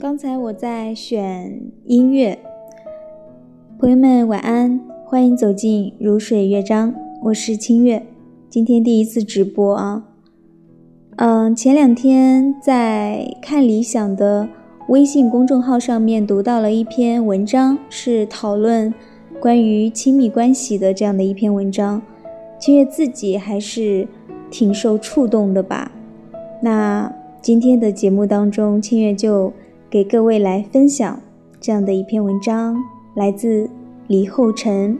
刚才我在选音乐，朋友们晚安，欢迎走进如水乐章，我是清月，今天第一次直播啊。嗯，前两天在看理想的微信公众号上面读到了一篇文章，是讨论关于亲密关系的这样的一篇文章，清月自己还是挺受触动的吧。那今天的节目当中，清月就。给各位来分享这样的一篇文章，来自李厚辰。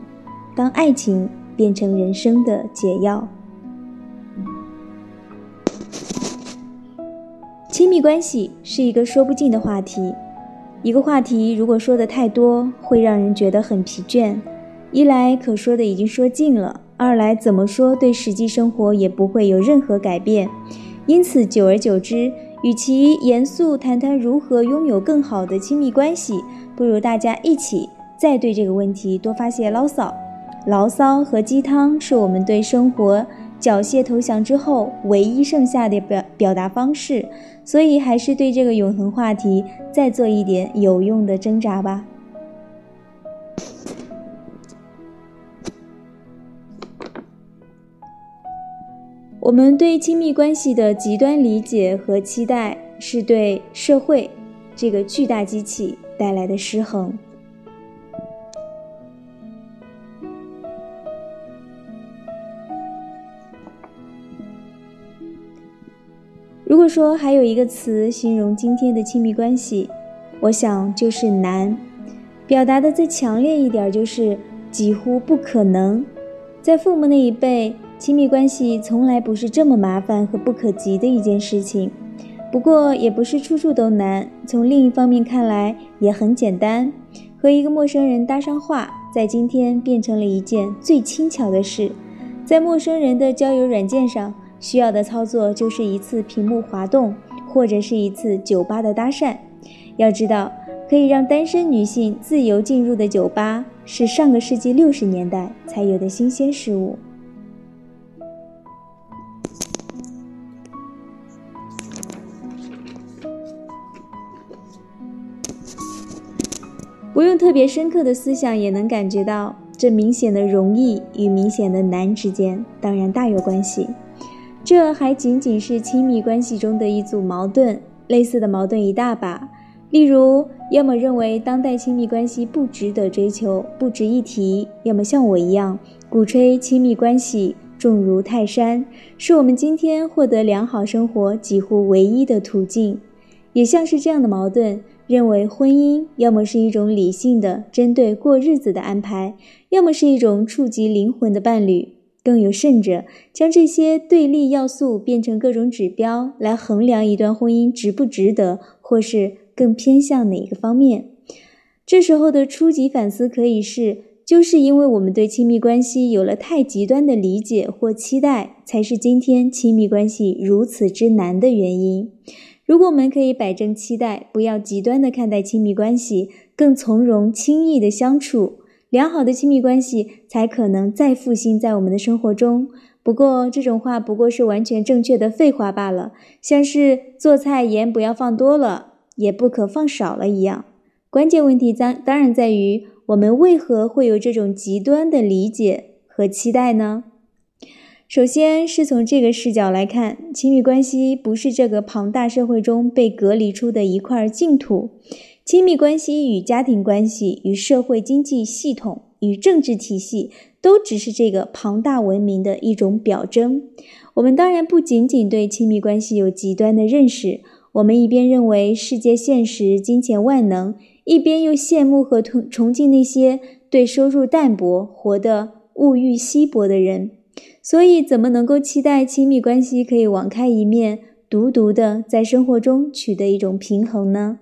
当爱情变成人生的解药，亲密关系是一个说不尽的话题。一个话题如果说的太多，会让人觉得很疲倦。一来可说的已经说尽了，二来怎么说对实际生活也不会有任何改变。因此，久而久之。与其严肃谈谈如何拥有更好的亲密关系，不如大家一起再对这个问题多发些牢骚。牢骚和鸡汤是我们对生活缴械投降之后唯一剩下的表表达方式，所以还是对这个永恒话题再做一点有用的挣扎吧。我们对亲密关系的极端理解和期待，是对社会这个巨大机器带来的失衡。如果说还有一个词形容今天的亲密关系，我想就是难。表达的再强烈一点，就是几乎不可能。在父母那一辈。亲密关系从来不是这么麻烦和不可及的一件事情，不过也不是处处都难。从另一方面看来，也很简单。和一个陌生人搭上话，在今天变成了一件最轻巧的事。在陌生人的交友软件上，需要的操作就是一次屏幕滑动，或者是一次酒吧的搭讪。要知道，可以让单身女性自由进入的酒吧，是上个世纪六十年代才有的新鲜事物。不用特别深刻的思想，也能感觉到这明显的容易与明显的难之间，当然大有关系。这还仅仅是亲密关系中的一组矛盾，类似的矛盾一大把。例如，要么认为当代亲密关系不值得追求，不值一提；要么像我一样，鼓吹亲密关系重如泰山，是我们今天获得良好生活几乎唯一的途径。也像是这样的矛盾。认为婚姻要么是一种理性的针对过日子的安排，要么是一种触及灵魂的伴侣。更有甚者，将这些对立要素变成各种指标来衡量一段婚姻值不值得，或是更偏向哪个方面。这时候的初级反思可以是：就是因为我们对亲密关系有了太极端的理解或期待，才是今天亲密关系如此之难的原因。如果我们可以摆正期待，不要极端的看待亲密关系，更从容轻易的相处，良好的亲密关系才可能再复兴在我们的生活中。不过这种话不过是完全正确的废话罢了，像是做菜盐不要放多了，也不可放少了一样。关键问题当当然在于我们为何会有这种极端的理解和期待呢？首先是从这个视角来看，亲密关系不是这个庞大社会中被隔离出的一块净土。亲密关系与家庭关系、与社会经济系统、与政治体系，都只是这个庞大文明的一种表征。我们当然不仅仅对亲密关系有极端的认识，我们一边认为世界现实、金钱万能，一边又羡慕和崇崇敬那些对收入淡薄、活得物欲稀薄的人。所以，怎么能够期待亲密关系可以网开一面，独独的在生活中取得一种平衡呢？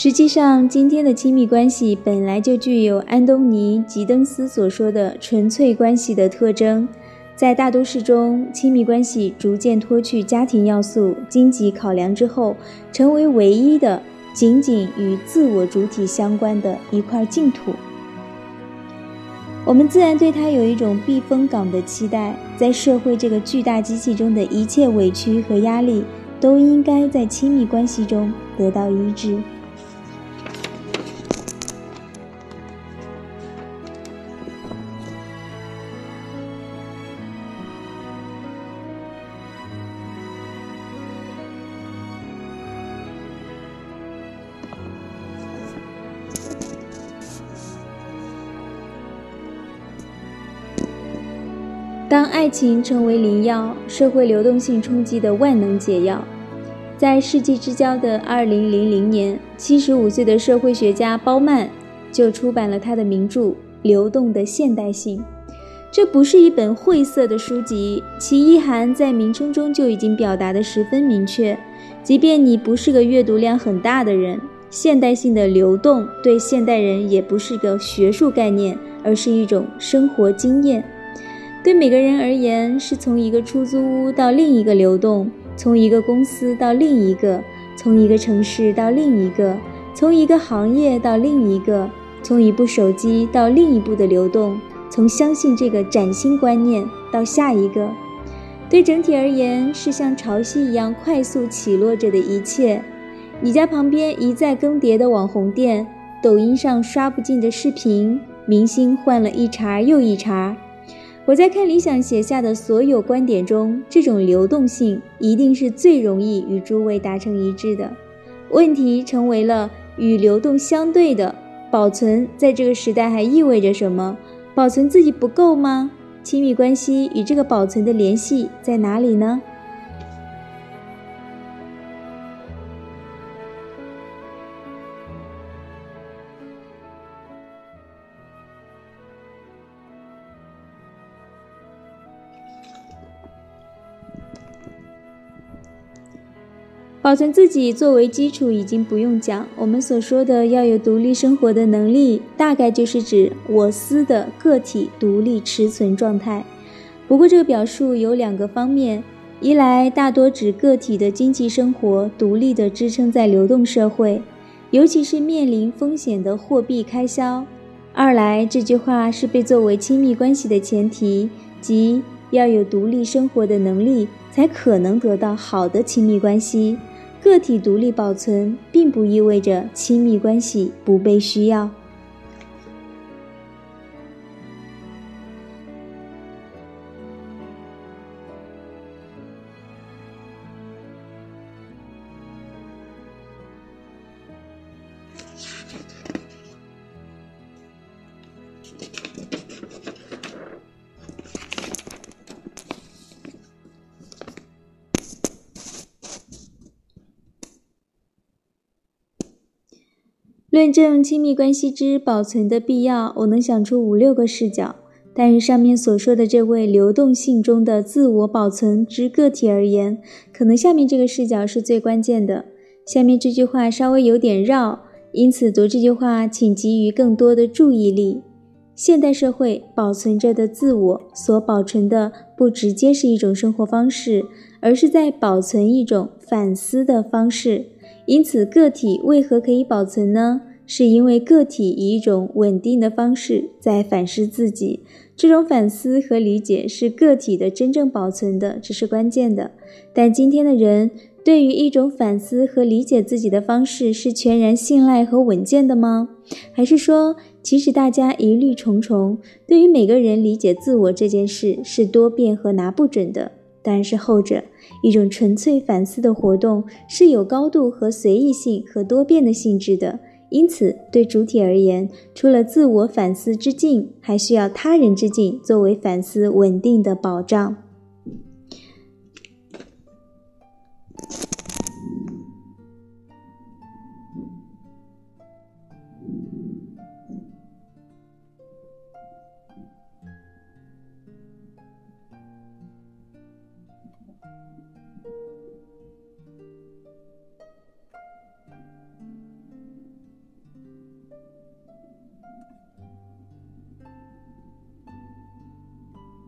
实际上，今天的亲密关系本来就具有安东尼·吉登斯所说的纯粹关系的特征。在大都市中，亲密关系逐渐脱去家庭要素、经济考量之后，成为唯一的、仅仅与自我主体相关的一块净土。我们自然对它有一种避风港的期待，在社会这个巨大机器中的一切委屈和压力，都应该在亲密关系中得到医治。当爱情成为灵药，社会流动性冲击的万能解药，在世纪之交的二零零零年，七十五岁的社会学家包曼就出版了他的名著《流动的现代性》。这不是一本晦涩的书籍，其意涵在名称中就已经表达得十分明确。即便你不是个阅读量很大的人，现代性的流动对现代人也不是个学术概念，而是一种生活经验。对每个人而言，是从一个出租屋到另一个流动，从一个公司到另一个，从一个城市到另一个，从一个行业到另一个，从一部手机到另一部的流动，从相信这个崭新观念到下一个。对整体而言，是像潮汐一样快速起落着的一切。你家旁边一再更迭的网红店，抖音上刷不尽的视频，明星换了一茬又一茬。我在看理想写下的所有观点中，这种流动性一定是最容易与诸位达成一致的。问题成为了与流动相对的保存，在这个时代还意味着什么？保存自己不够吗？亲密关系与这个保存的联系在哪里呢？保存自己作为基础已经不用讲，我们所说的要有独立生活的能力，大概就是指我司的个体独立持存状态。不过这个表述有两个方面：一来大多指个体的经济生活独立的支撑在流动社会，尤其是面临风险的货币开销；二来这句话是被作为亲密关系的前提，即要有独立生活的能力，才可能得到好的亲密关系。个体独立保存，并不意味着亲密关系不被需要。论证亲密关系之保存的必要，我能想出五六个视角。但是上面所说的这位流动性中的自我保存之个体而言，可能下面这个视角是最关键的。下面这句话稍微有点绕，因此读这句话请给予更多的注意力。现代社会保存着的自我所保存的，不直接是一种生活方式，而是在保存一种反思的方式。因此，个体为何可以保存呢？是因为个体以一种稳定的方式在反思自己，这种反思和理解是个体的真正保存的，这是关键的。但今天的人对于一种反思和理解自己的方式是全然信赖和稳健的吗？还是说，其实大家疑虑重重，对于每个人理解自我这件事是多变和拿不准的？当然是后者。一种纯粹反思的活动是有高度和随意性和多变的性质的。因此，对主体而言，除了自我反思之境，还需要他人之境作为反思稳定的保障。